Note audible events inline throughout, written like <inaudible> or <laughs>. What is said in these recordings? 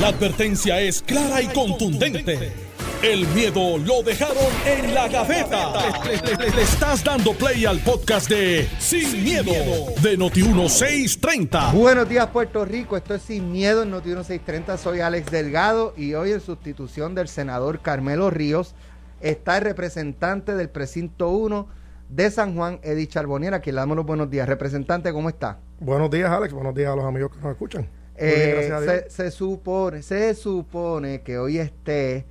La advertencia es clara y contundente. El miedo lo dejaron en la gaveta. Le, le estás dando play al podcast de Sin, miedo, de Noti1630. Buenos días Puerto Rico, esto es Sin Miedo en Noti1630, soy Alex Delgado y hoy en sustitución del senador Carmelo Ríos está el representante del precinto 1 de San Juan, Eddie Charboniera, a quien le damos los buenos días. Representante, ¿cómo está? Buenos días Alex, buenos días a los amigos que nos escuchan. Eh, se, se, supone, se supone que hoy esté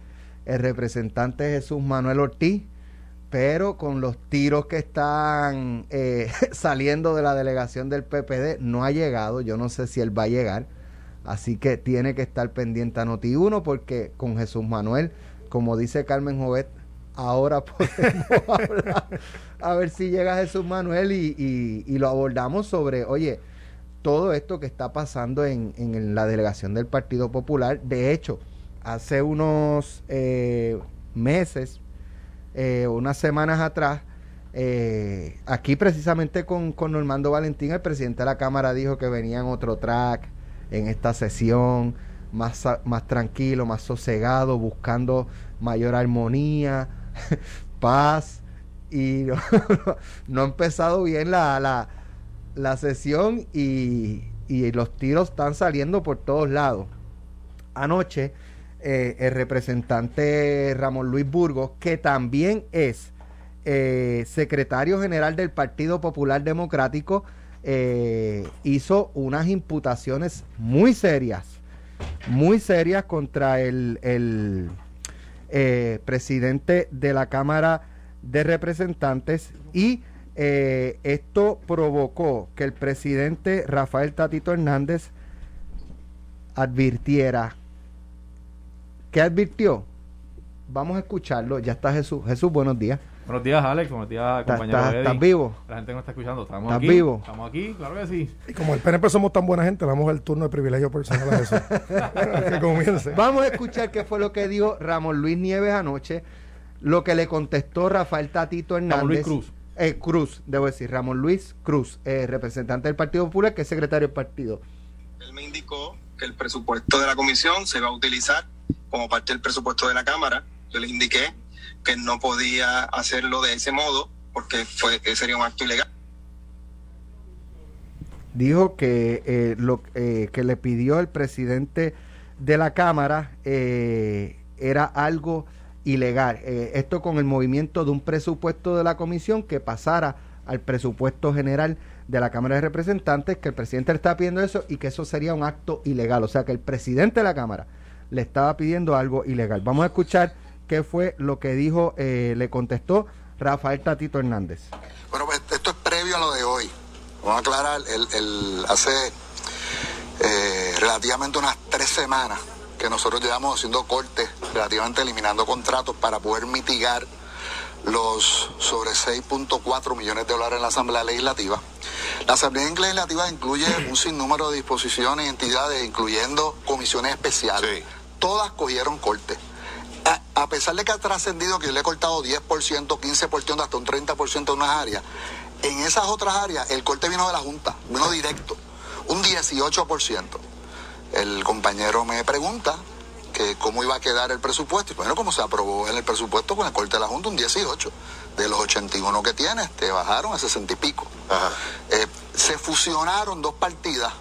el representante Jesús Manuel Ortiz, pero con los tiros que están eh, <laughs> saliendo de la delegación del PPD, no ha llegado. Yo no sé si él va a llegar. Así que tiene que estar pendiente a Noti1 porque con Jesús Manuel, como dice Carmen Jovet, ahora <laughs> podemos hablar. A ver si llega Jesús Manuel y, y, y, lo abordamos sobre, oye, todo esto que está pasando en, en la delegación del Partido Popular. De hecho, hace unos eh, meses, eh, unas semanas atrás, eh, aquí precisamente con, con, Normando Valentín, el presidente de la Cámara dijo que venía en otro track en esta sesión, más, más tranquilo, más sosegado, buscando mayor armonía, <laughs> paz, y <laughs> no, ha empezado bien la, la sesión y, y los tiros están saliendo por todos lados. Anoche, eh, el representante Ramón Luis Burgos, que también es eh, secretario general del Partido Popular Democrático, eh, hizo unas imputaciones muy serias, muy serias contra el, el presidente de la Cámara de Representantes y esto provocó que el presidente Rafael Tatito Hernández advirtiera ¿Qué advirtió? Vamos a escucharlo. Ya está Jesús. Jesús, buenos días. Buenos días, Alex. Buenos días, compañero ¿Estás, ¿Estás vivo? La gente no está escuchando. Estamos ¿Estás aquí. vivo? Estamos aquí, claro que sí. Y como el PNP somos tan buena gente, le damos el turno de privilegio personal a Jesús. que comience. Vamos a escuchar qué fue lo que dijo Ramón Luis Nieves anoche, lo que le contestó Rafael Tatito Hernández. Ramón Luis Cruz. Eh, Cruz, debo decir, Ramón Luis Cruz, eh, representante del Partido Popular, que es secretario del partido. Él me indicó que el presupuesto de la comisión se va a utilizar como parte del presupuesto de la Cámara. Yo les indiqué que no podía hacerlo de ese modo porque fue, sería un acto ilegal. Dijo que eh, lo eh, que le pidió el presidente de la Cámara era algo ilegal. Eh, esto con el movimiento de un presupuesto de la comisión que pasara al presupuesto general de la Cámara de Representantes, que el presidente le está pidiendo eso y que eso sería un acto ilegal. O sea que el presidente de la Cámara le estaba pidiendo algo ilegal. Vamos a escuchar qué fue lo que dijo, eh, le contestó Rafael Tatito Hernández. Bueno, pues esto es previo a lo de hoy. Vamos a aclarar, el, el, hace eh, relativamente unas tres semanas que nosotros llevamos haciendo cortes, relativamente eliminando contratos para poder mitigar los sobre 6.4 millones de dólares en la Asamblea Legislativa. La Asamblea Legislativa incluye <clears throat> un sinnúmero de disposiciones y entidades, incluyendo comisiones especiales. Sí. Todas cogieron corte. A, a, pesar de que ha trascendido que yo le he cortado 10%, 15%, hasta un 30% en unas áreas, en esas otras áreas el corte vino de la Junta, vino directo, un 18%. El compañero me pregunta que cómo iba a quedar el presupuesto. Y bueno, como se aprobó en el presupuesto con el corte de la Junta un 18. De los 81 que tiene, te bajaron a 60 y pico. Eh, se fusionaron dos partidas.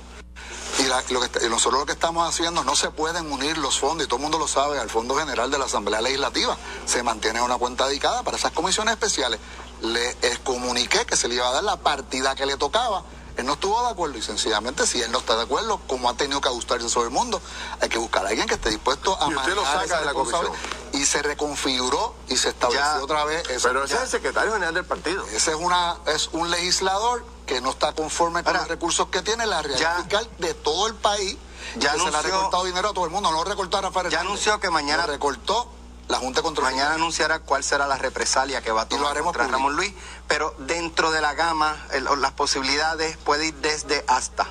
Y, la, lo que, y nosotros lo que estamos haciendo, no se pueden unir los fondos, y todo el mundo lo sabe, al Fondo General de la Asamblea Legislativa. Se mantiene una cuenta dedicada para esas comisiones especiales. Le comuniqué que se le iba a dar la partida que le tocaba él no estuvo de acuerdo y sencillamente si él no está de acuerdo, como ha tenido que ajustarse sobre el mundo, hay que buscar a alguien que esté dispuesto a y usted lo saca de la comisión. Y se reconfiguró y se estableció ya, otra vez. Eso, pero ese ya. es el secretario general del partido. Ese es una es un legislador que no está conforme con los recursos que tiene la realidad fiscal de todo el país. Ya que anunció, se le ha recortado dinero a todo el mundo, no lo recortó a Rafael Ya anunció que mañana lo recortó la Junta de Control. Mañana anunciará cuál será la represalia que va a tomar contra público. Ramón Luis, pero dentro de la gama, el, las posibilidades puede ir desde hasta.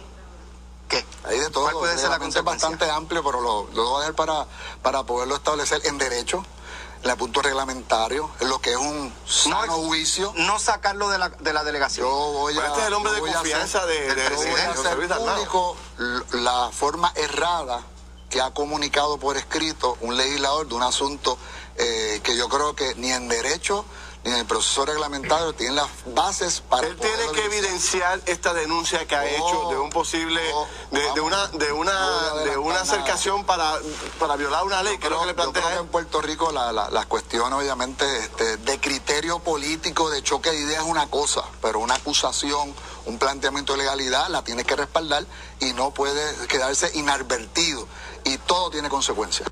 ¿Qué? Hay de todo. ¿Cuál puede ser la es bastante amplio, pero lo, lo voy a dejar para, para poderlo establecer en derecho, en el punto reglamentario, en lo que es un sano no, juicio. No sacarlo de la, de la delegación. Yo voy pero a, este es el hombre de confianza hacer, de, de, de, voy a hacer público la forma errada que ha comunicado por escrito un legislador de un asunto eh, que yo creo que ni en derecho ni en el proceso reglamentario tienen las bases para él tiene que evidenciar esta denuncia que ha hecho de un posible de, una de una de una acercación para, para violar una ley que creo, que le plantea yo creo que en Puerto Rico la, la, las cuestiones obviamente este, de criterio político de choque de ideas es una cosa pero una acusación un planteamiento de legalidad la tiene que respaldar y no puede quedarse inadvertido y todo tiene consecuencias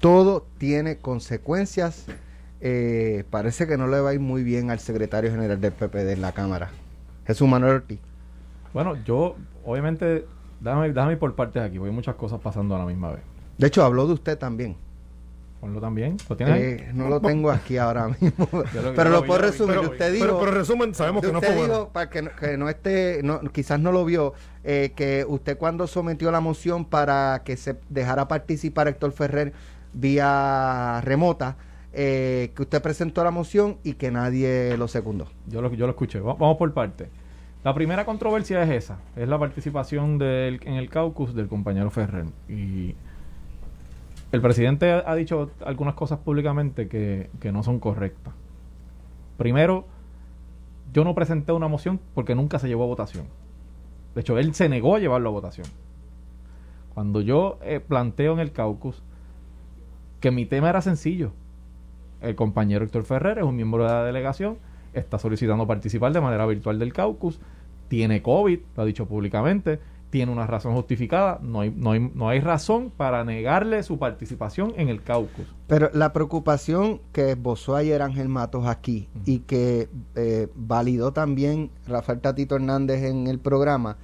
todo tiene consecuencias eh, parece que no le va a ir muy bien al secretario general del PPD en la Cámara, Jesús Manuel Ortiz. Bueno, yo, obviamente, déjame, déjame ir por partes aquí, porque hay muchas cosas pasando a la misma vez. De hecho, habló de usted también. Ponlo también. ¿Lo tienes eh, no lo tengo aquí ahora <laughs> mismo. pero lo, puedo resumir. Pero, usted dijo, pero, resumen, sabemos que no fue bueno. para que, que, no esté, no, quizás no lo vio, eh, que usted cuando sometió la moción para que se dejara participar Héctor Ferrer vía remota, eh, que usted presentó la moción y que nadie lo secundó. Yo lo, yo lo escuché. Vamos por parte. La primera controversia es esa, es la participación del, en el caucus del compañero Ferrer. Y el presidente ha dicho algunas cosas públicamente que, que no son correctas. Primero, yo no presenté una moción porque nunca se llevó a votación. De hecho, él se negó a llevarlo a votación. Cuando yo eh, planteo en el caucus que mi tema era sencillo, el compañero Héctor Ferrer es un miembro de la delegación, está solicitando participar de manera virtual del caucus, tiene COVID, lo ha dicho públicamente, tiene una razón justificada, no hay, no hay, no hay razón para negarle su participación en el caucus. Pero la preocupación que esbozó ayer Ángel Matos aquí y que eh, validó también Rafael Tatito Hernández en el programa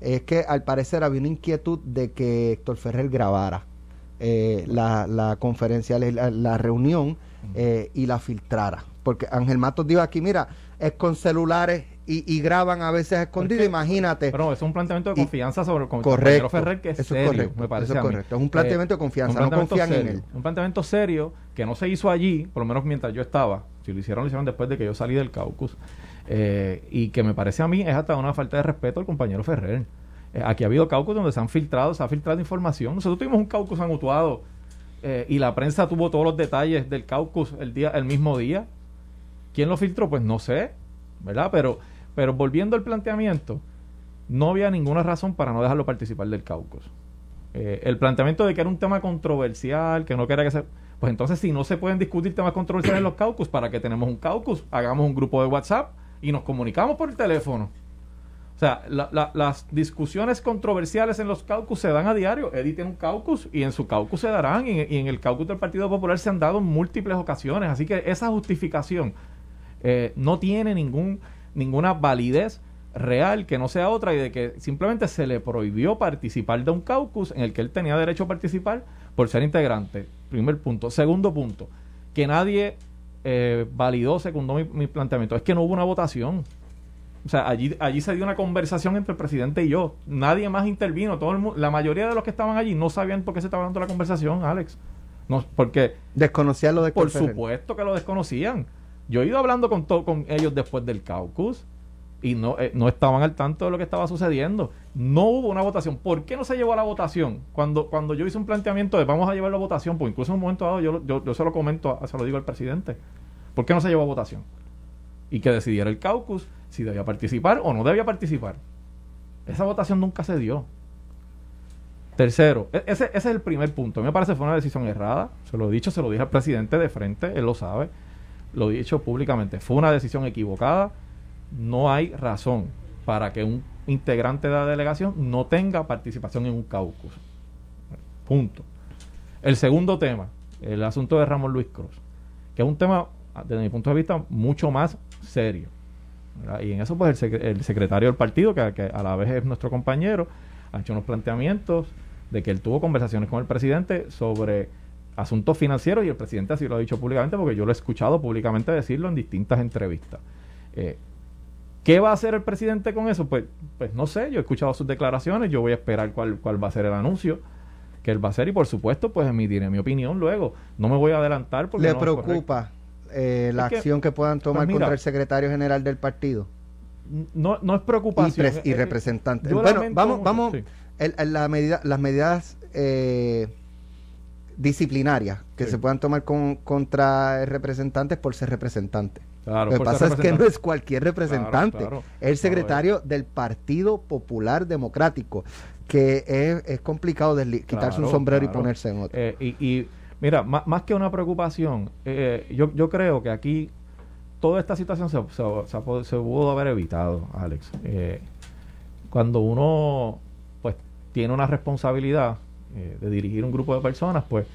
es que al parecer había una inquietud de que Héctor Ferrer grabara eh, la, la, conferencia, la, la reunión eh, y la filtrara. Porque Ángel Matos dijo aquí, mira, es con celulares y, graban a veces escondido, imagínate. Pero es un planteamiento de confianza sobre el compañero Ferrer que es eso serio, correcto, me parece. es correcto, es un planteamiento de eh, confianza, no confían en él. Un planteamiento serio que no se hizo allí, por lo menos mientras yo estaba. Si lo hicieron, lo hicieron después de que yo salí del caucus. Eh, y que me parece a mí es hasta una falta de respeto al compañero Ferrer. aquí ha habido caucus donde se han filtrado, se ha filtrado información. Nosotros tuvimos un caucus anutuado eh, y la prensa tuvo todos los detalles del caucus el día el mismo día. ¿Quién lo filtró? Pues no sé, ¿verdad? Pero, pero volviendo al planteamiento, no había ninguna razón para no dejarlo participar del caucus. Eh, el planteamiento de que era un tema controversial, que no quería que se... Pues entonces, si no se pueden discutir temas controversiales en los caucus, ¿para qué tenemos un caucus? Hagamos un grupo de WhatsApp y nos comunicamos por el teléfono. O sea, las discusiones controversiales en los caucus se dan a diario. Edith tiene un caucus y en su caucus se darán y, en el caucus del Partido Popular se han dado en múltiples ocasiones. Así que esa justificación eh, no tiene ningún, ninguna validez real que no sea otra y de que simplemente se le prohibió participar de un caucus en el que él tenía derecho a participar por ser integrante. Primer punto. Segundo punto, que nadie eh, validó, secundó mi, mi planteamiento. Es que no hubo una votación. O sea, allí, allí se dio una conversación entre el presidente y yo. Nadie más intervino. Todo el la mayoría de los que estaban allí no sabían por qué se estaba dando la conversación, Alex. No, porque desconocían lo de Por supuesto que lo desconocían. Yo he ido hablando con, con ellos después del caucus y no, eh, no estaban al tanto de lo que estaba sucediendo. No hubo una votación. ¿Por qué no se llevó a la votación? Cuando, cuando yo hice un planteamiento de vamos a llevar la votación, pues incluso en un momento dado yo, yo, yo se lo comento, se lo digo al presidente. ¿Por qué no se llevó a votación? Y que decidiera el caucus si debía participar o no debía participar. Esa votación nunca se dio. Tercero, e-, ese, es el primer punto. A mí me parece que fue una decisión errada. Se lo he dicho, se lo dije al presidente de frente, él lo sabe. Lo he dicho públicamente. Fue una decisión equivocada. No hay razón para que un integrante de la delegación no tenga participación en un caucus. Punto. El segundo tema, el asunto de Ramón Luis Cruz, que es un tema, desde mi punto de vista, mucho más serio. Y en eso, pues el, secretario del partido, que, a la vez es nuestro compañero, ha hecho unos planteamientos de que él tuvo conversaciones con el presidente sobre asuntos financieros y el presidente así lo ha dicho públicamente porque yo lo he escuchado públicamente decirlo en distintas entrevistas. Eh, ¿Qué va a hacer el presidente con eso? Pues, pues no sé, yo he escuchado sus declaraciones, yo voy a esperar cuál, cuál va a ser el anuncio que él va a hacer y por supuesto pues emitiré mi opinión luego. No me voy a adelantar porque... ¿Le preocupa eh, la acción que puedan tomar pues contra el secretario general del partido? No, no es preocupación. Y, representante. bueno, vamos, vamos, la medida, las medidas eh, disciplinarias que se puedan tomar con, contra representantes por ser representantes. Lo que pasa es que no es cualquier representante, es el secretario del Partido Popular Democrático, que es, complicado quitarse un sombrero y ponerse en otro. Eh, y, mira, más, que una preocupación, eh, yo, yo creo que aquí toda esta situación se, se, pudo haber evitado, Alex. Eh, cuando uno pues tiene una responsabilidad de dirigir un grupo de personas, pues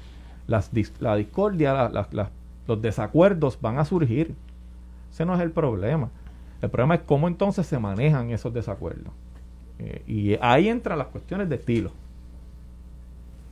las, la discordia, los desacuerdos van a surgir. Ese no es el problema. El problema es cómo entonces se manejan esos desacuerdos. Eh, y ahí entran las cuestiones de estilo.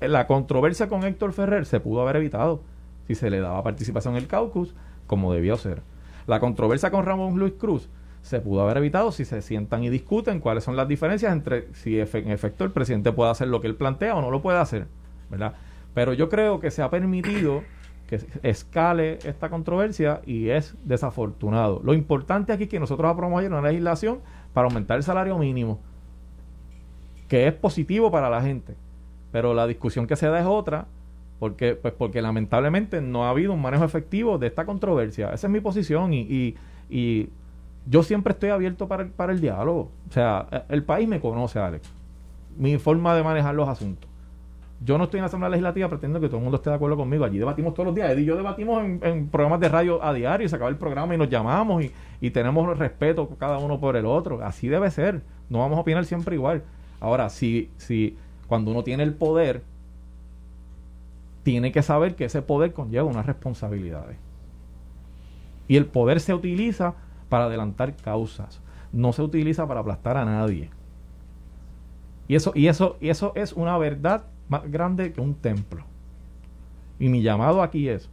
La controversia con Héctor Ferrer se pudo haber evitado si se le daba participación en el caucus como debió ser. La controversia con Ramón Luis Cruz se pudo haber evitado si se sientan y discuten cuáles son las diferencias entre si en efecto el presidente puede hacer lo que él plantea o no lo puede hacer, ¿verdad? Pero yo creo que se ha permitido que escale esta controversia y es desafortunado. Lo importante aquí es que nosotros aprobamos una legislación para aumentar el salario mínimo, que es positivo para la gente. Pero la discusión que se da es otra, porque, pues porque lamentablemente no ha habido un manejo efectivo de esta controversia. Esa es mi posición y, y, yo siempre estoy abierto para el, para el diálogo. O sea, el país me conoce, Alex. Mi forma de manejar los asuntos. Yo no estoy en la Asamblea Legislativa pretendo que todo el mundo esté de acuerdo conmigo. Allí debatimos todos los días. Eddie y yo debatimos en, programas de radio a diario y se acaba el programa y nos llamamos y, y tenemos respeto cada uno por el otro. Así debe ser. No vamos a opinar siempre igual. Ahora, si, si cuando uno tiene el poder, tiene que saber que ese poder conlleva unas responsabilidades. Y el poder se utiliza para adelantar causas. No se utiliza para aplastar a nadie. Y eso, y eso, y eso es una verdad más grande que un templo. Y mi llamado aquí es,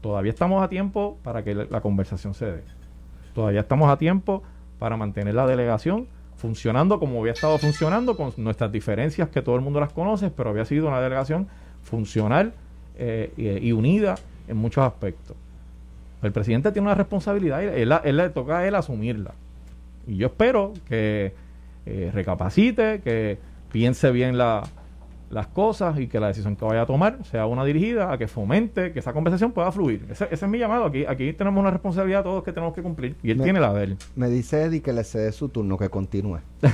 todavía estamos a tiempo para que la conversación se dé. Todavía estamos a tiempo para mantener la delegación funcionando como había estado funcionando, con nuestras diferencias que todo el mundo las conoce, pero había sido una delegación funcional eh, y, unida en muchos aspectos. El presidente tiene una responsabilidad y él, le toca a él asumirla. Y yo espero que eh, recapacite, que piense bien la, las cosas y que la decisión que vaya a tomar sea una dirigida a que fomente que esa conversación pueda fluir. Ese, es mi llamado. Aquí, aquí tenemos una responsabilidad todos que tenemos que cumplir y él tiene la de él. Me dice Eddie que le cede su turno, que continúe. <laughs>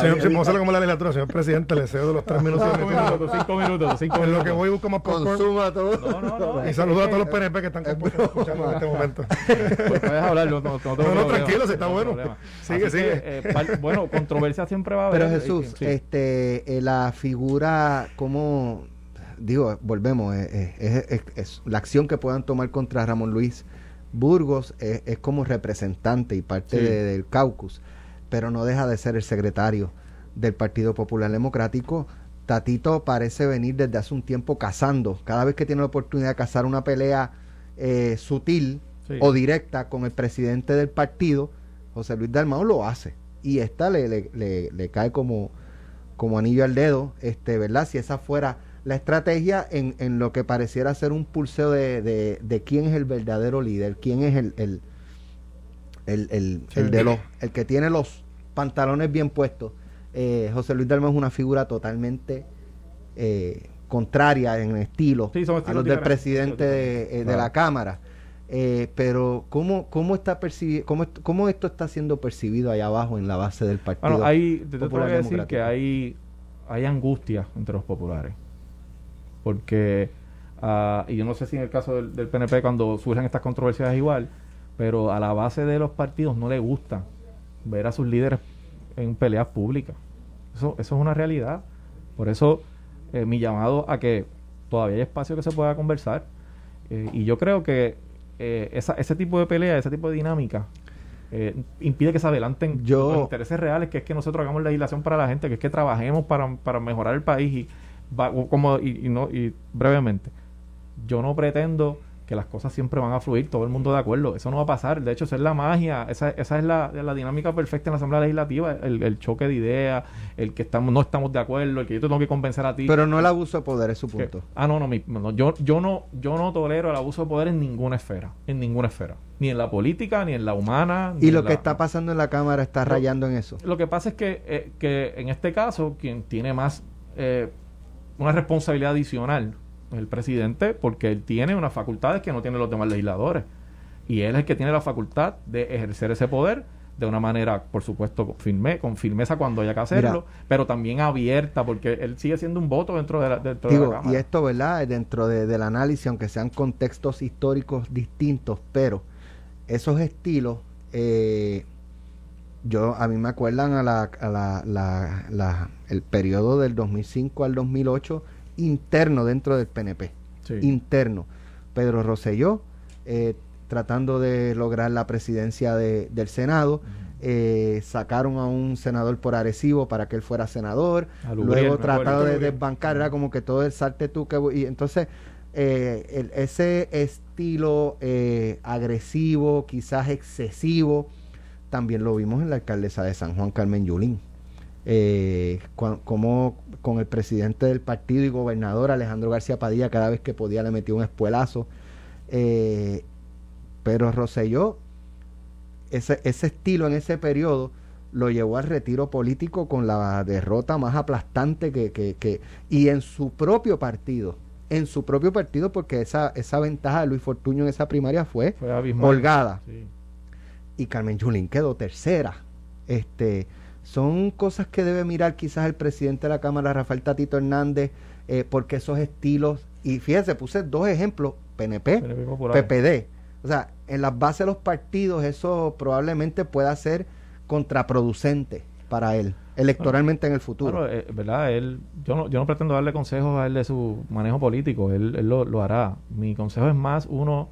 señor, si vamos como la legislatura, señor presidente, le cedo los tres minutos. cinco minutos, cinco minutos, cinco minutos. En lo que voy busco más Consuma todo. No, no, no. Y saludo a todos los PNP que están escuchando en este momento. Pues puedes hablar, no, no, no, tranquilo, si está bueno. Sigue, sigue. Eh, bueno, controversia siempre va a haber. Pero Jesús, este, eh, la figura como digo, volvemos, es, la acción que puedan tomar contra Ramón Luis Burgos es, como representante y parte del caucus, pero no deja de ser el secretario del Partido Popular Democrático. Tatito parece venir desde hace un tiempo cazando, cada vez que tiene la oportunidad de cazar una pelea eh, sutil o directa con el presidente del partido, José Luis Dalmau lo hace. Y esta le, le, le cae como, como anillo al dedo, este, ¿verdad? Si esa fuera la estrategia en, en lo que pareciera ser un pulseo de, de, quién es el verdadero líder, quién es el, el, el, el, de los, el que tiene los pantalones bien puestos. Eh, José Luis Dalma es una figura totalmente eh, contraria en estilo a los del presidente de, eh, la Cámara. Pero ¿cómo, cómo está percibido, cómo, cómo, esto está siendo percibido allá abajo en la base del partido? Bueno, hay, te, voy a decir que hay, hay angustia entre los populares. Porque, uh, y yo no sé si en el caso del, PNP cuando surgen estas controversias es igual, pero a la base de los partidos no le gusta ver a sus líderes en peleas públicas. Eso, eso es una realidad. Por eso eh, mi llamado a que todavía hay espacio que se pueda conversar. Eh, y yo creo que eh, esa, ese tipo de pelea, ese tipo de dinámica, eh, impide que se adelanten los intereses reales, que es que nosotros hagamos legislación para la gente, que es que trabajemos para, para mejorar el país y, como y, no y brevemente yo no pretendo que las cosas siempre van a fluir, todo el mundo de acuerdo. Eso no va a pasar. De hecho, esa es la magia, esa, esa es la, la dinámica perfecta en la Asamblea Legislativa, el, choque de ideas, el que estamos no estamos de acuerdo, el que yo te tengo que convencer a ti. Pero no el abuso de poder, es su punto. ah, no, no, yo, yo no, yo no tolero el abuso de poder en ninguna esfera, en ninguna esfera. Ni en la política, ni en la humana. y lo que está pasando en la Cámara está rayando en eso. Lo que pasa es que, eh, que en este caso, quien tiene más eh, una responsabilidad adicional el presidente porque él tiene unas facultades que no tienen los demás legisladores. Y él es el que tiene la facultad de ejercer ese poder de una manera, por supuesto, con, firme, con firmeza cuando haya que hacerlo, pero también abierta, porque él sigue siendo un voto dentro de la, dentro de Y esto, ¿verdad? Dentro del análisis, aunque sean contextos históricos distintos, pero esos estilos, eh, yo a mí me acuerdan a la, a la, la, el periodo del 2005 al 2008 interno dentro del PNP. Interno. Pedro Rosselló, eh, tratando de lograr la presidencia del Senado. Eh, sacaron a un senador por Arecibo para que él fuera senador. Luego trataron de desbancar, era como que todo el salte tú que... Y entonces, eh, ese estilo agresivo, quizás excesivo, también lo vimos en la alcaldesa de San Juan, Carmen Yulín eh, como con el presidente del partido y gobernador Alejandro García Padilla cada vez que podía le metió un espuelazo. Eh, pero Roselló, ese, ese estilo en ese periodo lo llevó al retiro político con la derrota más aplastante que, que, y en su propio partido en su propio partido porque esa, esa ventaja de Luis Fortuño en esa primaria fue, holgada. Y Carmen Yulín quedó tercera este son cosas que debe mirar quizás el presidente de la Cámara, Rafael Tatito Hernández, eh, porque esos estilos, y fíjese, puse dos ejemplos, PNP, PPD. O sea, en las bases de los partidos eso probablemente pueda ser contraproducente para él electoralmente en el futuro. Eh, ¿verdad? Él, yo, no, yo no pretendo darle consejos a él de su manejo político, él, lo, hará. Mi consejo es más uno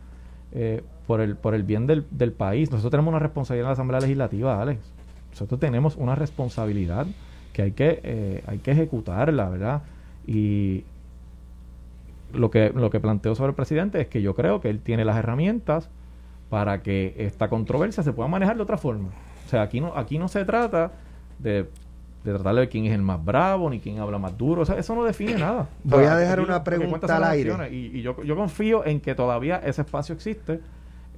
eh, por, el, por el bien del, del país. Nosotros tenemos una responsabilidad en la Asamblea Legislativa, Alex nosotros tenemos una responsabilidad que hay que, eh, hay que ejecutarla, ¿verdad? Y lo que, lo que planteo sobre el presidente es que yo creo que él tiene las herramientas para que esta controversia se pueda manejar de otra forma. O sea, aquí no, aquí no se trata de, de tratar de quién es el más bravo ni quién habla más duro. O sea, eso no define nada. Voy a dejar una pregunta al aire. Y, yo, yo confío en que todavía ese espacio existe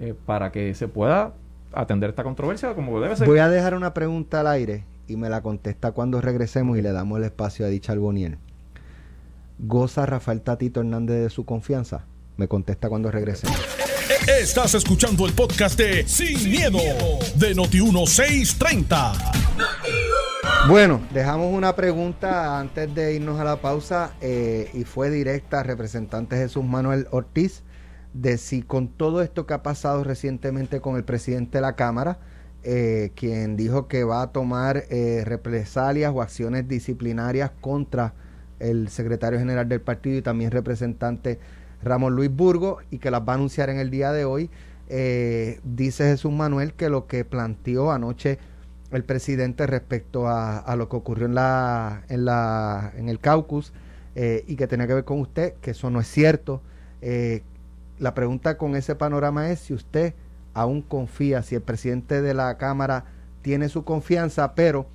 eh, para que se pueda atender esta controversia como debe ser. Voy a dejar una pregunta al aire y me la contesta cuando regresemos y le damos el espacio a dicha Alboniel. ¿Goza Rafael Tatito Hernández de su confianza? Me contesta cuando regresemos. Estás escuchando el podcast de Sin, miedo, de Noti1630. Bueno, dejamos una pregunta antes de irnos a la pausa eh, y fue directa representante Jesús Manuel Ortiz de si con todo esto que ha pasado recientemente con el presidente de la Cámara, eh, quien dijo que va a tomar eh, represalias o acciones disciplinarias contra el secretario general del partido y también representante Ramón Luis Burgo y que las va a anunciar en el día de hoy. Eh, dice Jesús Manuel que lo que planteó anoche el presidente respecto a, a lo que ocurrió en la en la en el caucus y que tenía que ver con usted que eso no es cierto la pregunta con ese panorama es si usted aún confía, si el presidente de la Cámara tiene su confianza, pero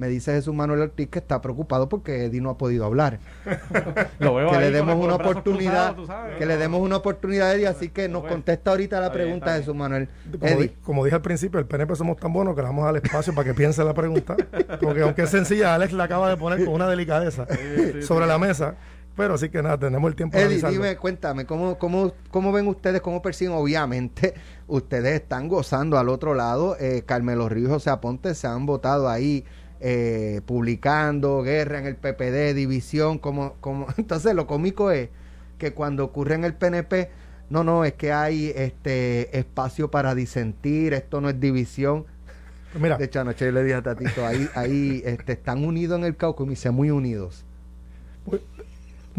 me dice Jesús Manuel Ortiz que está preocupado porque Eddie no ha podido hablar. <laughs> que le demos una oportunidad, que le demos una oportunidad a Eddie, así que nos contesta ahorita la pregunta Jesús Manuel. Como, dije al principio, el PNP somos tan buenos que le vamos al espacio para que piense la pregunta, porque aunque es sencilla, Alex la acaba de poner con una delicadeza sobre la mesa. Pero así que nada, tenemos el tiempo Eddie, dime, cuéntame, ¿cómo, cómo, ¿cómo ven ustedes, cómo perciben? Obviamente, <laughs> ustedes están gozando al otro lado. Eh, Carmelo Ríos, José Aponte se han votado ahí eh, publicando guerra en el PPD, división, como, como... <laughs> Entonces, lo cómico es que cuando ocurre en el PNP, no, no, es que hay este espacio para disentir, esto no es división. Mira. De hecho, anoche yo le dije a Tatito, ahí, ahí este, están unidos en el caucus y me dice, muy unidos.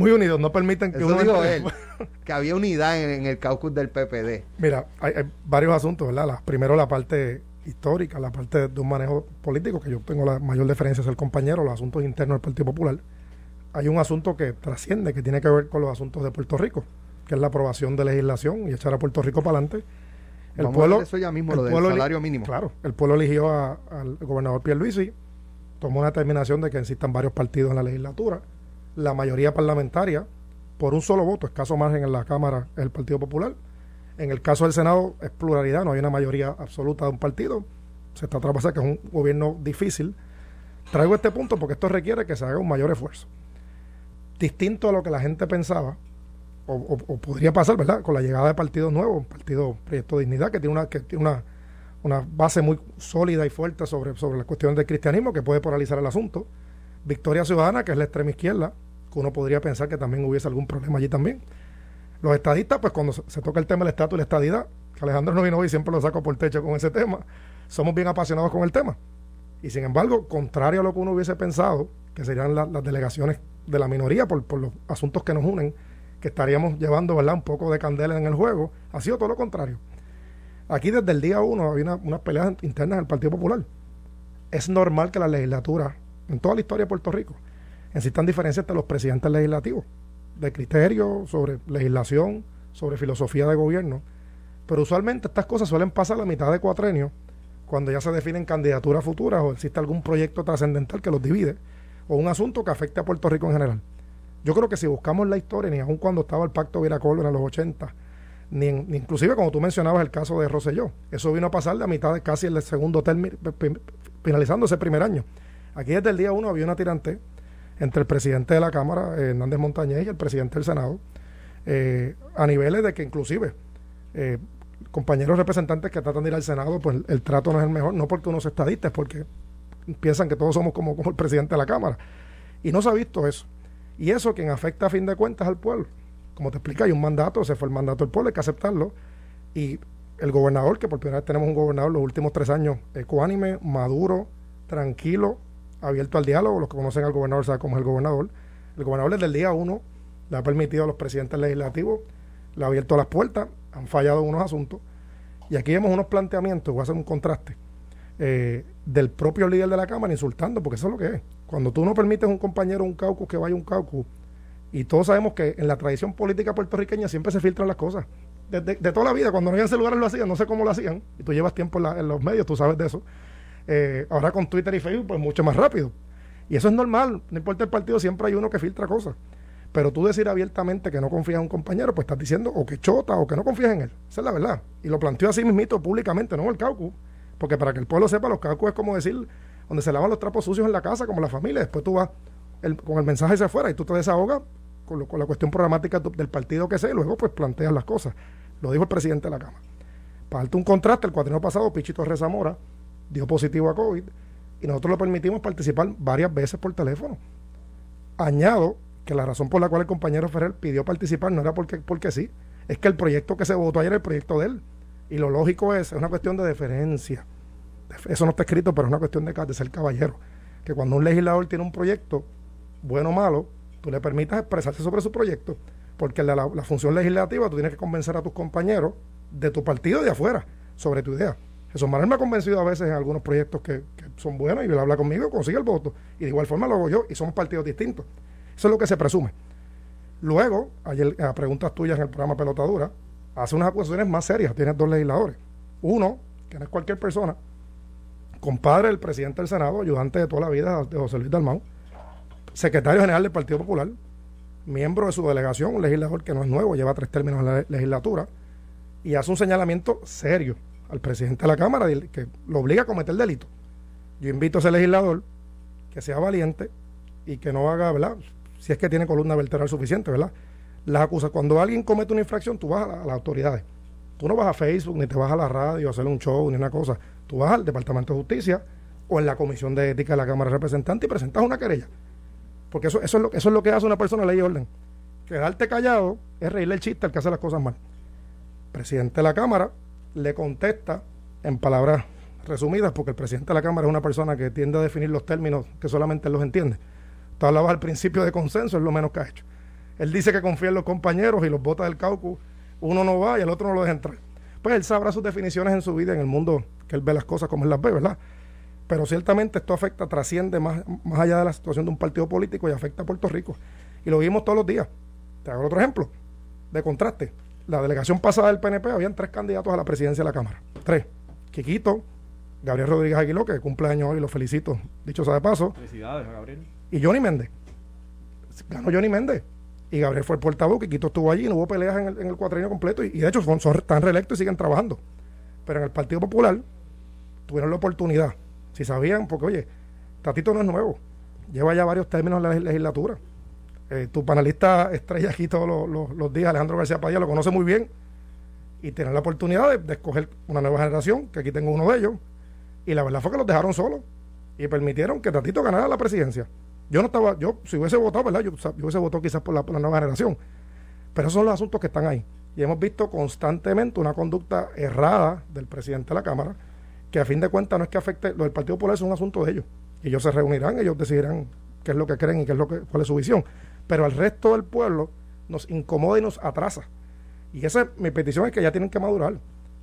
Muy unidos, no permiten que uno... él, <laughs> que había unidad en, el caucus del PPD. Mira, hay, varios asuntos, ¿verdad? primero la parte histórica, la parte de un manejo político, que yo tengo la mayor deferencia es el compañero, los asuntos internos del Partido Popular. Hay un asunto que trasciende, que tiene que ver con los asuntos de Puerto Rico, que es la aprobación de legislación y echar a Puerto Rico para adelante. El pueblo, eso ya mismo, lo del salario mínimo. Claro, el pueblo eligió al gobernador Pierluisi, tomó una determinación de que existan varios partidos en la legislatura. La mayoría parlamentaria, por un solo voto, escaso margen en la Cámara, el Partido Popular. En el caso del Senado es pluralidad, no hay una mayoría absoluta de un partido. Se está tratando que es un gobierno difícil. Traigo este punto porque esto requiere que se haga un mayor esfuerzo. Distinto a lo que la gente pensaba, o, podría pasar, ¿verdad? Con la llegada de partidos nuevos, Partido Proyecto Dignidad, que tiene una, que tiene una, una base muy sólida y fuerte sobre, sobre las cuestiones del cristianismo, que puede polarizar el asunto. Victoria Ciudadana, que es la extrema izquierda, que uno podría pensar que también hubiese algún problema allí también. Los estadistas, pues cuando se, toca el tema del estatus y la estadidad, que Alejandro no vino hoy, siempre lo saco por techo con ese tema, somos bien apasionados con el tema. Y sin embargo, contrario a lo que uno hubiese pensado, que serían las delegaciones de la minoría por, los asuntos que nos unen, que estaríamos llevando ¿verdad? un poco de candela en el juego, ha sido todo lo contrario. Aquí desde el día uno había unas peleas internas del Partido Popular. Es normal que la legislatura, en toda la historia de Puerto Rico, existan diferencias entre los presidentes legislativos, de criterio, sobre legislación, sobre filosofía de gobierno. Pero usualmente estas cosas suelen pasar a la mitad de cuatrenio, cuando ya se definen candidaturas futuras o existe algún proyecto trascendental que los divide, o un asunto que afecte a Puerto Rico en general. Yo creo que si buscamos la historia, ni aun cuando estaba el pacto Viracol en los 80, ni, inclusive como tú mencionabas el caso de Roselló, eso vino a pasar de mitad de casi el segundo término, finalizando ese primer año. Aquí desde el día uno había una tirante entre el presidente de la Cámara, Hernández Montañez, y el presidente del Senado, eh, a niveles de que inclusive eh, compañeros representantes que tratan de ir al Senado, pues el, trato no es el mejor, no porque uno se estadista, es porque piensan que todos somos como, el presidente de la Cámara. Y no se ha visto eso. Y eso quien afecta a fin de cuentas al pueblo. Como te explica, hay un mandato, se fue el mandato del pueblo, hay que aceptarlo. Y el gobernador, que por primera vez tenemos un gobernador los últimos tres años ecuánime, maduro, tranquilo, abierto al diálogo. Los que conocen al gobernador saben cómo es el gobernador. El gobernador desde el día uno le ha permitido a los presidentes legislativos, le ha abierto las puertas, han fallado en unos asuntos. Y aquí vemos unos planteamientos, voy a hacer un contraste, eh, del propio líder de la Cámara insultando, porque eso es lo que es. Cuando tú no permites a un compañero, un caucus, que vaya a un caucus, y todos sabemos que en la tradición política puertorriqueña siempre se filtran las cosas. De, de, toda la vida, cuando no había celulares lo hacían, no sé cómo lo hacían, y tú llevas tiempo en, los medios, tú sabes de eso. Eh, ahora con Twitter y Facebook, pues mucho más rápido. Y eso es normal, no importa el partido, siempre hay uno que filtra cosas. Pero tú decir abiertamente que no confías en un compañero, pues estás diciendo o que chota o que no confías en él. Esa es la verdad. Y lo planteó así mismito públicamente, no el caucus. Porque para que el pueblo sepa, los caucus es como decir donde se lavan los trapos sucios en la casa, como la familia. Después tú vas con el mensaje hacia afuera y tú te desahogas con, con la cuestión programática del partido que sea y luego pues planteas las cosas. Lo dijo el presidente de la Cámara. Para darte un contraste, el cuatrino pasado, Pichito Rezamora dio positivo a COVID y nosotros lo permitimos participar varias veces por teléfono. Añado que la razón por la cual el compañero Ferrer pidió participar no era porque, porque sí, es que el proyecto que se votó ayer era el proyecto de él. Y lo lógico es, es una cuestión de deferencia eso no está escrito, pero es una cuestión de, de ser caballero. Que cuando un legislador tiene un proyecto, bueno o malo, tú le permitas expresarse sobre su proyecto, porque la, la, función legislativa tú tienes que convencer a tus compañeros de tu partido de afuera sobre tu idea. Jesús Manuel me ha convencido a veces en algunos proyectos que, son buenos y él habla conmigo consigue el voto. Y de igual forma lo hago yo y somos partidos distintos. Eso es lo que se presume. Luego, ayer a preguntas tuyas en el programa Pelotadura, hace unas acusaciones más serias. Tienes dos legisladores. Uno, que no es cualquier persona, compadre del presidente del Senado, ayudante de toda la vida de José Luis Dalmau, secretario general del Partido Popular, miembro de su delegación, un legislador que no es nuevo, lleva tres términos en la legislatura, y hace un señalamiento serio al presidente de la Cámara que lo obliga a cometer delito. Yo invito a ese legislador que sea valiente y que no haga, ¿verdad? Si es que tiene columna vertebral suficiente, ¿verdad? Las acusa. Cuando alguien comete una infracción, tú vas a, a las autoridades. Tú no vas a Facebook, ni te vas a la radio a hacer un show, ni una cosa. Tú vas al Departamento de Justicia o en la Comisión de Ética de la Cámara de Representantes y presentas una querella. Porque eso, es lo, es que hace una persona ley y orden. Quedarte callado es reírle el chiste al que hace las cosas mal. presidente de la Cámara le contesta en palabras resumidas, porque el presidente de la Cámara es una persona que tiende a definir los términos que solamente él los entiende. Tú hablabas al principio de consenso, es lo menos que ha hecho. Él dice que confía en los compañeros y los vota del caucus, uno no va y el otro no lo deja entrar pues él sabrá sus definiciones en su vida, en el mundo que él ve las cosas como él las ve, ¿verdad? Pero ciertamente esto afecta, trasciende más, más allá de la situación de un partido político y afecta a Puerto Rico. Y lo vimos todos los días. Te hago otro ejemplo. de contraste, la delegación pasada del PNP habían tres candidatos a la presidencia de la Cámara. Tres. Quiquito, Gabriel Rodríguez Aguiló, que cumple años hoy, lo felicito, dicho sea de paso. Felicidades Gabriel. Y Johnny Méndez. Ganó Johnny Méndez. Y Gabriel fue el portavoz, Quiquito estuvo allí, no hubo peleas en el, en el completo. Y, de hecho son, son, están reelectos y siguen trabajando. Pero en el Partido Popular tuvieron la oportunidad. Si sabían, porque oye, Tatito no es nuevo. Lleva ya varios términos en la legislatura. Eh, tu panelista estrella aquí todos los, días, Alejandro García Padilla, lo conoce muy bien. Y tener la oportunidad de, escoger una nueva generación, que aquí tengo uno de ellos. Y la verdad fue que los dejaron solos. Y permitieron que Tatito ganara la presidencia. Yo no estaba, yo si hubiese votado, ¿verdad? Yo, hubiese votado quizás por la, nueva generación. Pero esos son los asuntos que están ahí. Y hemos visto constantemente una conducta errada del presidente de la Cámara, que a fin de cuentas no es que afecte, lo del Partido Popular es un asunto de ellos. Y ellos se reunirán, ellos decidirán qué es lo que creen y qué es lo que, cuál es su visión pero al resto del pueblo nos incomoda y nos atrasa. Y esa es mi petición es que ya tienen que madurar.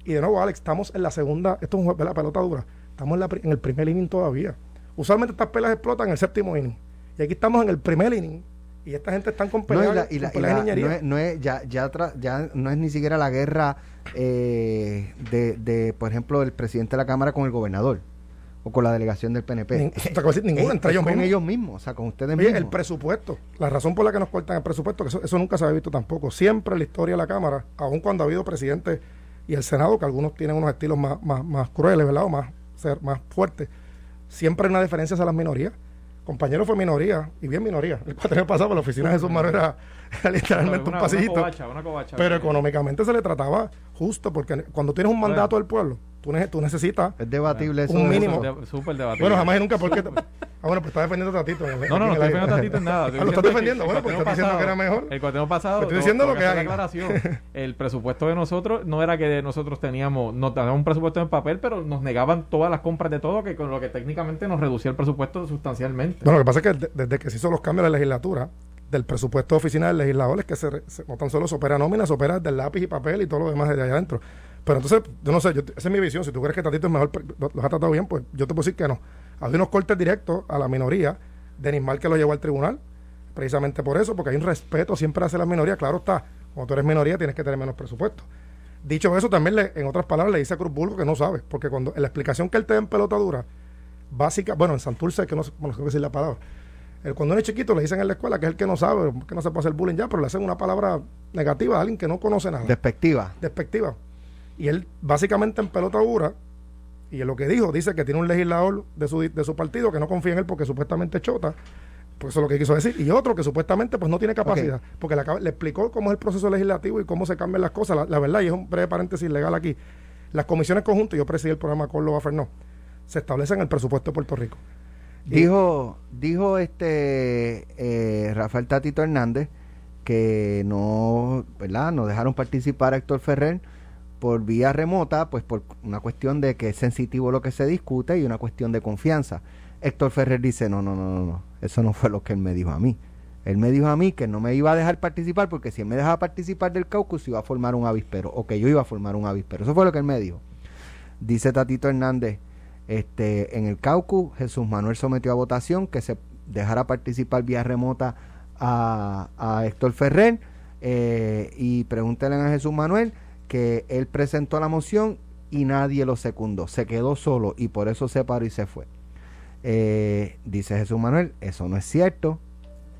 Y de nuevo, Alex, estamos en la segunda, esto es la pelota dura, estamos en, el primer inning todavía. Usualmente estas pelas explotan en el séptimo inning. Y aquí estamos en el primer inning y esta gente está con peleas y, la, no, es, ya, ya, ya no es ni siquiera la guerra eh, de, de, por ejemplo, el presidente de la Cámara con el gobernador o con la delegación del PNP. <laughs> ninguno, entre ellos con mismos. ellos mismos, o sea, con ustedes mismos. el presupuesto, la razón por la que nos cortan el presupuesto, que eso, nunca se ha visto tampoco. Siempre en la historia de la Cámara, aun cuando ha habido presidentes y el Senado, que algunos tienen unos estilos más, más, más crueles, ¿verdad? O más, ser, más fuertes, siempre hay una diferencia hacia las minorías. Compañero fue minoría, y bien minoría. El cuatro pasado, la oficina de Jesús Manuel <laughs> era, literalmente un pasillito. pero económicamente se le trataba justo, porque cuando tienes un mandato del pueblo, tú, necesitas es debatible eso un mínimo. Súper debatible. Bueno, jamás y nunca porque... <laughs> ah, bueno, pues está defendiendo a Tatito. no, no, no estoy defendiendo a Tatito en nada. Ah, lo estás defendiendo. Bueno, pues estás diciendo que era mejor. El cuatro pasado... Estoy diciendo lo que hay. Aclaración. El presupuesto de nosotros no era que nosotros teníamos... No teníamos un presupuesto en papel, pero nos negaban todas las compras de todo, que con lo que técnicamente nos reducía el presupuesto sustancialmente. Bueno, lo que pasa es que desde que se hizo los cambios de la legislatura, del presupuesto de oficina del legislador es que se, no tan solo se opera nómina, se opera del lápiz y papel y todo lo demás de allá adentro. Pero entonces, yo no sé, esa es mi visión. Si tú crees que Tatito es mejor, los ha tratado bien, pues yo te puedo decir que no. Hay unos cortes directos a la minoría. Denis Mal que lo llevó al tribunal, precisamente por eso, porque hay un respeto siempre hacia la minoría. Claro está, cuando tú eres minoría tienes que tener menos presupuesto. Dicho eso, también le, en otras palabras le dice a Cruz Bulgo que no sabe, porque cuando en la explicación que él te da en pelotadura, básica, bueno, en Santurce, que no sé, bueno, decir la palabra, el, cuando uno es chiquito le dicen en la escuela que es el que no sabe, que no se puede hacer bullying ya, pero le hacen una palabra negativa a alguien que no conoce nada. Despectiva. Despectiva. Y él básicamente en pelota dura, y en lo que dijo, dice que tiene un legislador de su, de su partido que no confía en él porque supuestamente chota. Pues eso es lo que quiso decir. Y otro que supuestamente pues no tiene capacidad. Porque le, le, explicó cómo es el proceso legislativo y cómo se cambian las cosas. La, verdad, y es un breve paréntesis legal aquí. Las comisiones conjuntas, yo presidí el programa Córdoba Fernó, se establecen en el presupuesto de Puerto Rico. Dijo, dijo este eh, Rafael Tatito Hernández que no, ¿verdad? No dejaron participar a Héctor Ferrer por vía remota, pues por una cuestión de que es sensitivo lo que se discute y una cuestión de confianza. Héctor Ferrer dice, no, no, no, no, no, eso no fue lo que él me dijo a mí. Él me dijo a mí que no me iba a dejar participar porque si él me dejaba participar del caucus iba a formar un avispero o que yo iba a formar un avispero. Eso fue lo que él me dijo. Dice Tatito Hernández, este, en el caucus Jesús Manuel sometió a votación que se dejara participar vía remota a, Héctor Ferrer eh, y pregúntenle a Jesús Manuel que él presentó la moción y nadie lo secundó. Se quedó solo y por eso se paró y se fue. Eh, dice Jesús Manuel, eso no es cierto.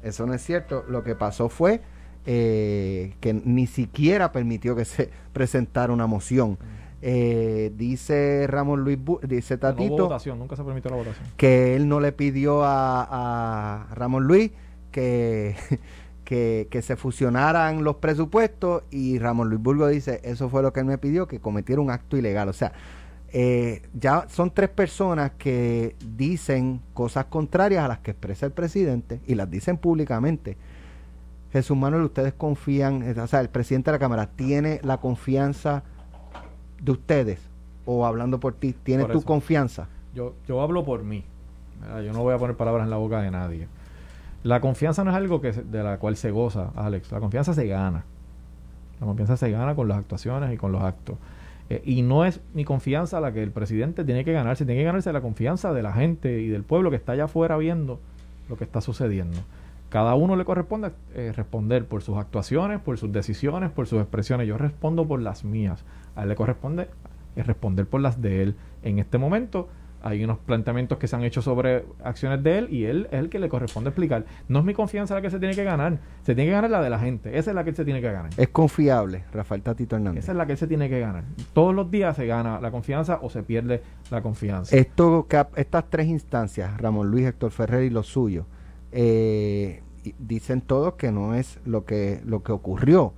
Eso no es cierto. Lo que pasó fue eh, que ni siquiera permitió que se <laughs> presentara una moción. Eh, dice Ramón Luis, dice Tatito, nunca se permitió la votación. que él no le pidió a, a Ramón Luis que <laughs> que, se fusionaran los presupuestos y Ramón Luis Burgo dice, eso fue lo que él me pidió, que cometiera un acto ilegal. O sea, eh, ya son tres personas que dicen cosas contrarias a las que expresa el presidente y las dicen públicamente. Jesús Manuel, ustedes confían, o sea, el presidente de la Cámara tiene la confianza de ustedes, o hablando por ti, tiene tu confianza. Yo, yo hablo por mí. Yo no voy a poner palabras en la boca de nadie. La confianza no es algo que de la cual se goza, Alex. La confianza se gana. La confianza se gana con las actuaciones y con los actos. Eh, y no es mi confianza la que el presidente tiene que ganarse, tiene que ganarse la confianza de la gente y del pueblo que está allá afuera viendo lo que está sucediendo. cada uno le corresponde eh, responder por sus actuaciones, por sus decisiones, por sus expresiones. Yo respondo por las mías. A él le corresponde eh, responder por las de él. En este momento hay unos planteamientos que se han hecho sobre acciones de él y él es el que le corresponde explicar. No es mi confianza la que se tiene que ganar, se tiene que ganar la de la gente. Esa es la que él se tiene que ganar. Es confiable, Rafael Tatito Hernández. Esa es la que él se tiene que ganar. Todos los días se gana la confianza o se pierde la confianza. Esto, estas tres instancias, Ramón Luis, Héctor Ferrer y los suyos, eh, dicen todos que no es lo que, lo que ocurrió.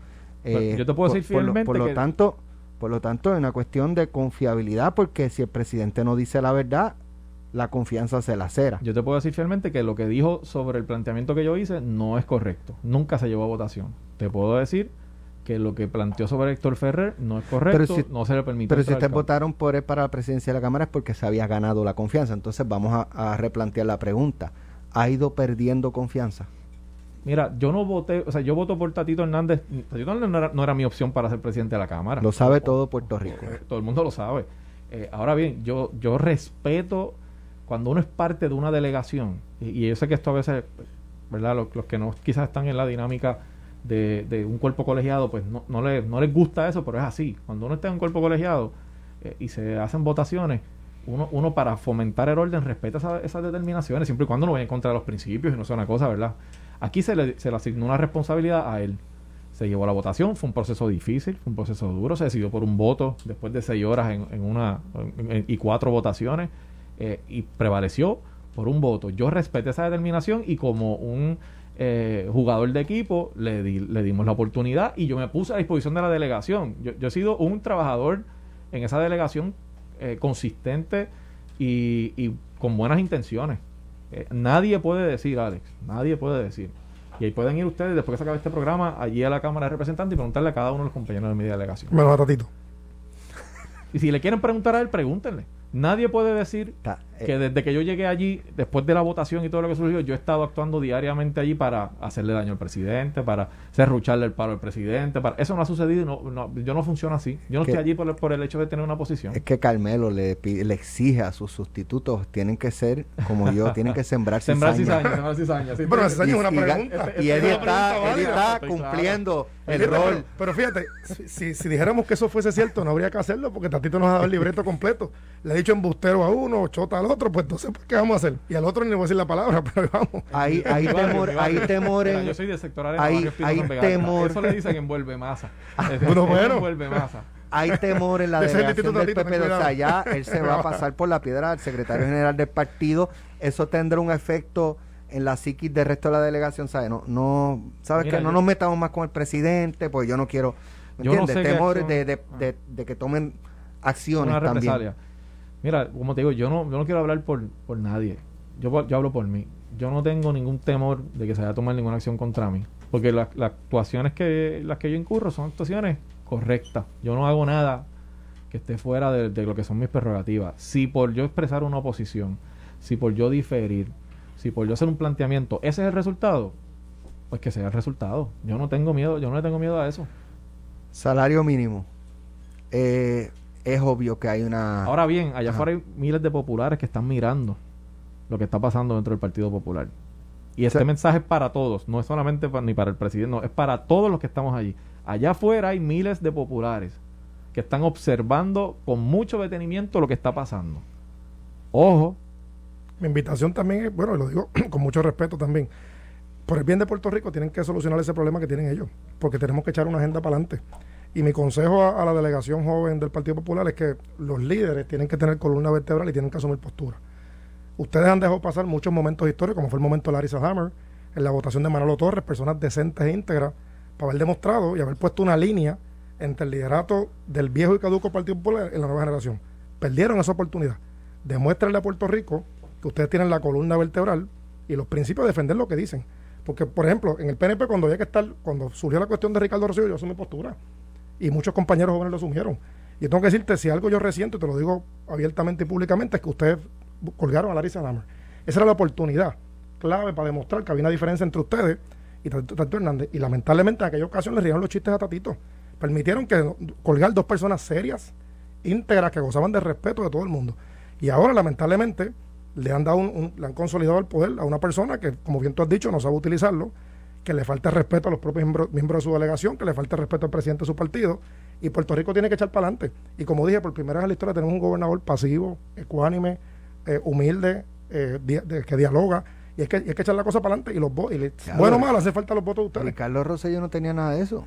Eh, yo te puedo decir fielmente por lo tanto por lo tanto, es una cuestión de confiabilidad, porque si el presidente no dice la verdad, la confianza se la cera. Yo te puedo decir fielmente que lo que dijo sobre el planteamiento que yo hice no es correcto. Nunca se llevó a votación. Te puedo decir que lo que planteó sobre Héctor Ferrer no es correcto, no se le permite. Pero si ustedes votaron por él para la presidencia de la Cámara es porque se había ganado la confianza. Entonces vamos a replantear la pregunta. ¿Ha ido perdiendo confianza? Mira, yo no voté, o sea, yo voto por Tatito Hernández. Tatito Hernández no era, mi opción para ser presidente de la Cámara. Lo sabe todo Puerto Rico. Eh, todo el mundo lo sabe. Eh, ahora bien, yo, yo respeto cuando uno es parte de una delegación, y, yo sé que esto a veces, ¿verdad? Los, que no quizás están en la dinámica de, un cuerpo colegiado, pues no, no, les, no les gusta eso, pero es así. Cuando uno está en un cuerpo colegiado eh, y se hacen votaciones, uno, uno para fomentar el orden respeta esas determinaciones, siempre y cuando no vaya en contra de los principios y no sea una cosa, ¿verdad? Aquí se le, se le asignó una responsabilidad a él. Se llevó la votación, fue un proceso difícil, fue un proceso duro, se decidió por un voto después de seis horas en, una y cuatro votaciones eh, y prevaleció por un voto. Yo respeté esa determinación y como un eh, jugador de equipo le, le dimos la oportunidad y yo me puse a disposición de la delegación. Yo, he sido un trabajador en esa delegación eh, consistente y con buenas intenciones. Eh, nadie puede decir, Alex, nadie puede decir. Y ahí pueden ir ustedes, después que se acabe este programa, allí a la Cámara de Representantes y preguntarle a cada uno de los compañeros de mi delegación. Menos a Tatito. Y si le quieren preguntar a él, pregúntenle. Nadie puede decir que desde que yo llegué allí, después de la votación y todo lo que surgió, yo he estado actuando diariamente allí para hacerle daño al presidente, para serrucharle el paro al presidente. Para... Eso no ha sucedido. No, yo no funciona así. Yo no estoy allí por, por, el hecho de tener una posición. Es que Carmelo le, le exige a sus sustitutos, tienen que ser como yo, <laughs> tienen que sembrar cizaña. sembrar cizaña, sembrar cizaña. pero cizaña es una pregunta. Y, él está, está cumpliendo el rol. Pero, fíjate, si, si, dijéramos que eso fuese cierto, no habría que hacerlo porque Tatito nos ha dado el libreto completo. Le ha dicho embustero a uno, chota al otro, pues entonces, ¿qué vamos a hacer? Y al otro ni le voy a decir la palabra, <laughs> pero vamos. Hay, hay temor, hay temor en... Yo soy de sector hay, hay temor. Eso le dicen envuelve masa. <laughs> bueno, bueno. Envuelve masa. Hay temor en la <laughs> delegación del PP, o sea, ya él se va a pasar por la piedra al secretario general del partido. Eso tendrá un efecto en la psiquis del resto de la delegación, ¿sabes? No, no ¿sabes que No nos metamos más con el presidente, pues yo no quiero, ¿me entiendes? temor de, de, de, de, que tomen acciones también. Mira, como te digo, yo no, yo no quiero hablar por, por nadie. Yo, yo hablo por mí. Yo no tengo ningún temor de que se vaya a tomar ninguna acción contra mí. Porque las actuaciones que las que yo incurro son actuaciones correctas. Yo no hago nada que esté fuera de, de lo que son mis prerrogativas. Si por yo expresar una oposición, si por yo diferir, si por yo hacer un planteamiento, ese es el resultado, pues que sea el resultado. Yo no tengo miedo, yo no le tengo miedo a eso. Salario mínimo. Eh, es obvio que hay una... Ahora bien, allá afuera hay miles de populares que están mirando lo que está pasando dentro del Partido Popular. Y este mensaje es para todos, no es solamente ni para el presidente, no, es para todos los que estamos allí. Allá afuera hay miles de populares que están observando con mucho detenimiento lo que está pasando. Ojo. Mi invitación también es, bueno, lo digo <clears throat> con mucho respeto también, por el bien de Puerto Rico tienen que solucionar ese problema que tienen ellos, porque tenemos que echar una agenda para adelante. Y mi consejo a, la delegación joven del Partido Popular es que los líderes tienen que tener columna vertebral y tienen que asumir postura. Ustedes han dejado pasar muchos momentos históricos, como fue el momento de Larissa Hammer, en la votación de Manolo Torres, personas decentes e íntegras, para haber demostrado y haber puesto una línea entre el liderato del viejo y caduco Partido Popular en la nueva generación. Perdieron esa oportunidad. Demuéstrenle a Puerto Rico que ustedes tienen la columna vertebral y los principios de defender lo que dicen. Porque, por ejemplo, en el PNP, cuando había que estar, cuando surgió la cuestión de Ricardo Rocío, yo asumí postura y muchos compañeros jóvenes lo asumieron. Y tengo que decirte, si algo yo resiento, te lo digo abiertamente y públicamente, es que ustedes colgaron a Larissa Namer. Esa era la oportunidad clave para demostrar que había una diferencia entre ustedes y Tatito Hernández. Y lamentablemente en aquella ocasión le rieron los chistes a Tatito. Permitieron que colgar dos personas serias, íntegras, que gozaban de respeto de todo el mundo. Y ahora, lamentablemente, le han dado un, le han consolidado el poder a una persona que, como bien tú has dicho, no sabe utilizarlo, que le falta respeto a los propios miembros, de su delegación, que le falta respeto al presidente de su partido, y Puerto Rico tiene que echar para adelante. Y como dije, por primera vez en la historia tenemos un gobernador pasivo, ecuánime, eh, humilde, eh, que dialoga, y es que, hay que echar la cosa para adelante, y los y bueno o malo, hace falta los votos de ustedes. Carlos Rosselló no tenía nada de eso,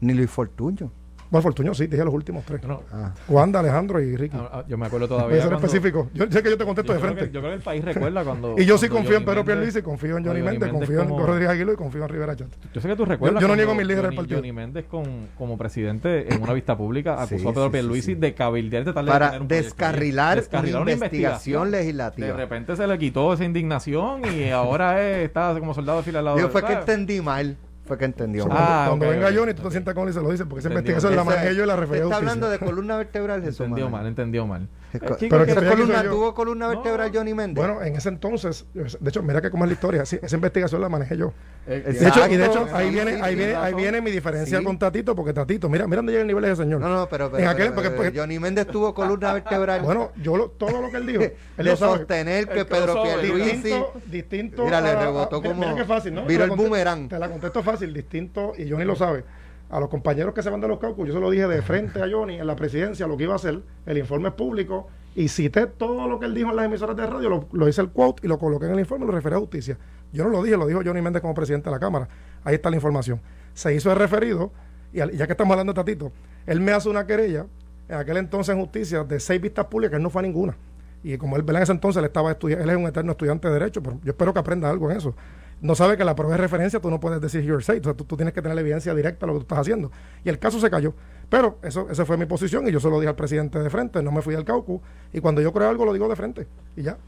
ni Luis Fortuño. Bueno, Fortuño sí, dije los últimos tres. Ah. Wanda, Alejandro y Ricky. Ah, ah, yo me acuerdo todavía. Voy a ser específico. Yo sé que yo te contesto de frente. yo creo que el país recuerda cuando. <laughs> y yo sí confío en Pedro Pierluisi, confío en Johnny, Méndez, confío en Rodríguez Aguilo y confío en Rivera Chat. Yo sé que tú recuerdas. Yo, no niego mis líderes del partido. Johnny Méndez, con, como presidente, en una vista pública, <laughs> acusó a Pedro Pierluisi de cabildear de tal Para descarrilar, una, investigación legislativa. De repente se le quitó esa indignación y ahora está como soldado de fila al lado Yo fue que entendí mal fue que entendió. Ah, cuando, venga Johnny, tú te sientas con él y se lo dices, porque esa investigación la manejé yo y la refería Está hablando de columna vertebral, Jesús. Entendió mal, entendió mal. Pero que columna, tuvo columna vertebral Johnny Méndez. Bueno, en ese entonces, de hecho, mira que como es la historia, esa investigación la manejé yo. De hecho, y de hecho, ahí viene, ahí viene, ahí viene mi diferencia con Tatito, porque Tatito, mira, mira dónde llega el nivel de ese señor. No, no, pero, pero, aquel, porque, Johnny Méndez tuvo columna vertebral. <laughs> Bueno, yo todo lo que él dijo, <laughs> él de sostener que Pedro Pierluisi distinto, distinto. Mira, le rebotó como. Mira qué fácil, ¿no? Viro el boomerang. Te la contesto fácil, distinto, y Johnny lo sabe a los compañeros que se van de los cálculos, yo se lo dije de frente a Johnny en la presidencia lo que iba a hacer, el informe es público, y cité todo lo que él dijo en las emisoras de radio, lo, hice el quote y lo coloqué en el informe lo referí a justicia. Yo no lo dije, lo dijo Johnny Méndez como presidente de la Cámara. Ahí está la información. Se hizo el referido, y ya que estamos hablando de Tatito, él me hace una querella, en aquel entonces en justicia, de seis vistas públicas, él no fue a ninguna. Y como él en ese entonces él estaba él es un eterno estudiante de Derecho, pero yo espero que aprenda algo en eso no sabe que la prueba de referencia, tú no puedes decir your say, o sea, tú, tienes que tener la evidencia directa de lo que tú estás haciendo. Y el caso se cayó. Pero eso, esa fue mi posición y yo se lo dije al presidente de frente, no me fui al caucu. Y cuando yo creo algo, lo digo de frente. Y ya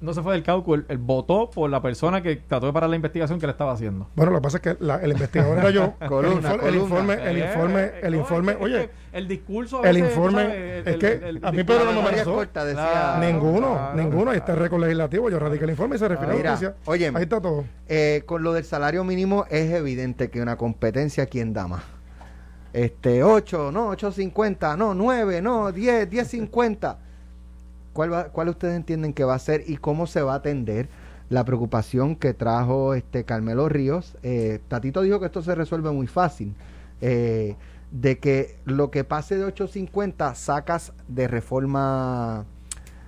no se fue del cálculo, él, votó por la persona que trató de parar la investigación que le estaba haciendo. Bueno, lo que pasa es que el investigador era yo. <laughs> el, informe, el informe, el informe, oye, el discurso, el informe, es que a mí Pedro no me amenazó. ninguno, ninguno, ahí está el récord legislativo, yo radiqué el informe y se refiere a justicia. Oye, ahí está todo. Eh, con lo del salario mínimo es evidente que una competencia, ¿quién da más? Este, 8, no, 8.50, no, 9, no, 10, 10.50 ¿Cuál, ustedes entienden que va a ser y cómo se va a atender la preocupación que trajo este Carmelo Ríos? Eh, Tatito dijo que esto se resuelve muy fácil. Eh, de que lo que pase de 850 sacas de reforma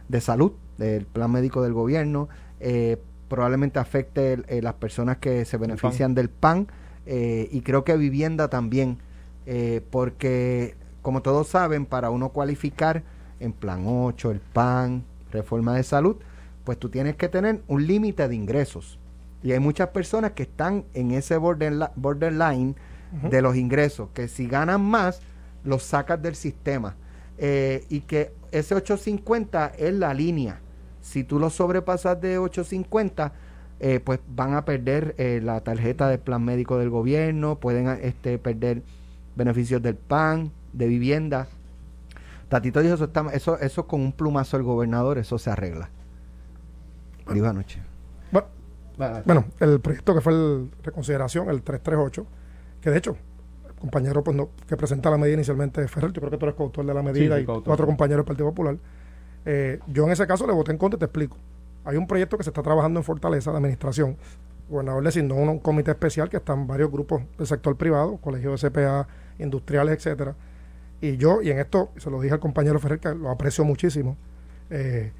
de salud del plan médico del gobierno, eh, probablemente afecte las personas que se benefician del PAN y creo que vivienda también, porque como todos saben, para uno cualificar en plan 8, el PAN, reforma de salud, pues tú tienes que tener un límite de ingresos. Y hay muchas personas que están en ese borderline de los ingresos, que si ganan más, los sacas del sistema. Eh, y que ese 850 es la línea. Si tú lo sobrepasas de 850, eh, pues van a perder eh, la tarjeta de plan médico del gobierno, pueden este, perder beneficios del PAN, de vivienda, Tatito dijo, eso, está, eso, eso con un plumazo del gobernador, eso se arregla. Dijo anoche. Bueno, el proyecto que fue el reconsideración, el 338, que de hecho, el compañero pues, que presenta la medida inicialmente es Ferrer, yo creo que tú eres coautor de la medida y cuatro compañeros del Partido Popular. Eh, yo en ese caso le voté en contra y te explico. Hay un proyecto que se está trabajando en Fortaleza de administración. El gobernador designó un, un comité especial que están varios grupos del sector privado, colegios de CPA, industriales, etcétera y yo, y en esto se lo dije al compañero Ferrer, que lo aprecio muchísimo, eh,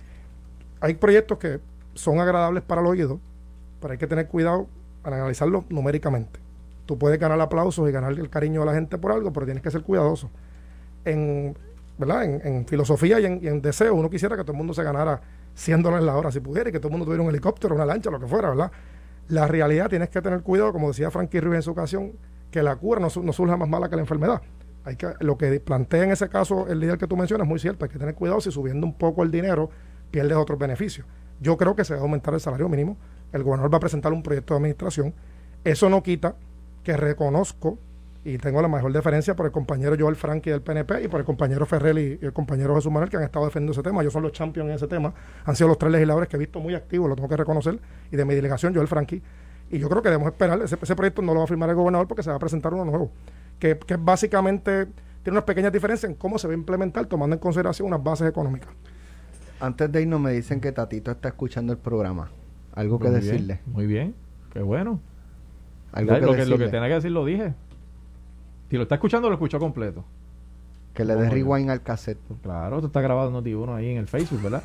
hay proyectos que son agradables para el oído, pero hay que tener cuidado para analizarlo numéricamente. Tú puedes ganar aplausos y ganar el cariño de la gente por algo, pero tienes que ser cuidadoso. En, ¿verdad? en, filosofía y en, deseo, uno quisiera que todo el mundo se ganara 100 dólares la hora si pudiera y que todo el mundo tuviera un helicóptero, una lancha, lo que fuera, ¿verdad? La realidad tienes que tener cuidado, como decía Frankie Ruiz en su ocasión, que la cura no surja más mala que la enfermedad lo que plantea en ese caso el líder que tú mencionas es muy cierto, hay que tener cuidado si subiendo un poco el dinero pierdes otros beneficios. Yo creo que se a aumentar el salario mínimo, el gobernador va a presentar un proyecto de administración, eso no quita que reconozco y tengo la mejor deferencia por el compañero Joel Franqui del PNP y por el compañero Ferrell y, el compañero Jesús Manuel que han estado defendiendo ese tema. Yo son los champions en ese tema. Han sido los tres legisladores que he visto muy activos, lo tengo que reconocer, y de mi delegación, Joel Franqui. Y yo creo que debemos esperar. Ese proyecto no lo va a firmar el gobernador porque se va a presentar uno nuevo que, que básicamente tiene unas pequeñas diferencias en cómo se va a implementar tomando en consideración unas bases económicas. Antes de irnos me dicen que Tatito está escuchando el programa. Algo que Muy decirle. bien, muy bien. Qué bueno. Algo Ya, que lo, que, lo que tenía que decir lo dije. Si lo está escuchando, lo escuchó completo. Que le dé rewind al cassette. Claro, esto está grabado en Noti1 ahí en el Facebook, ¿verdad?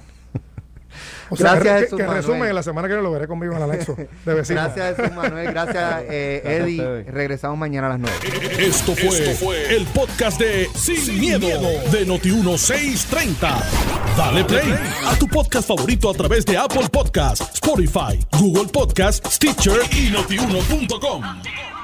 O sea, Gracias, que, Jesús que en Manuel. resumen, la semana que viene lo veré conmigo en el anexo de <laughs> vecino. Gracias, Jesús Manuel. Gracias, <laughs> eh, Eddie. Regresamos mañana a las 9. Esto fue, el podcast de Sin, miedo, de Noti1630. Dale play a tu podcast favorito a través de Apple Podcasts, Spotify, Google Podcasts, Stitcher y notiuno.com.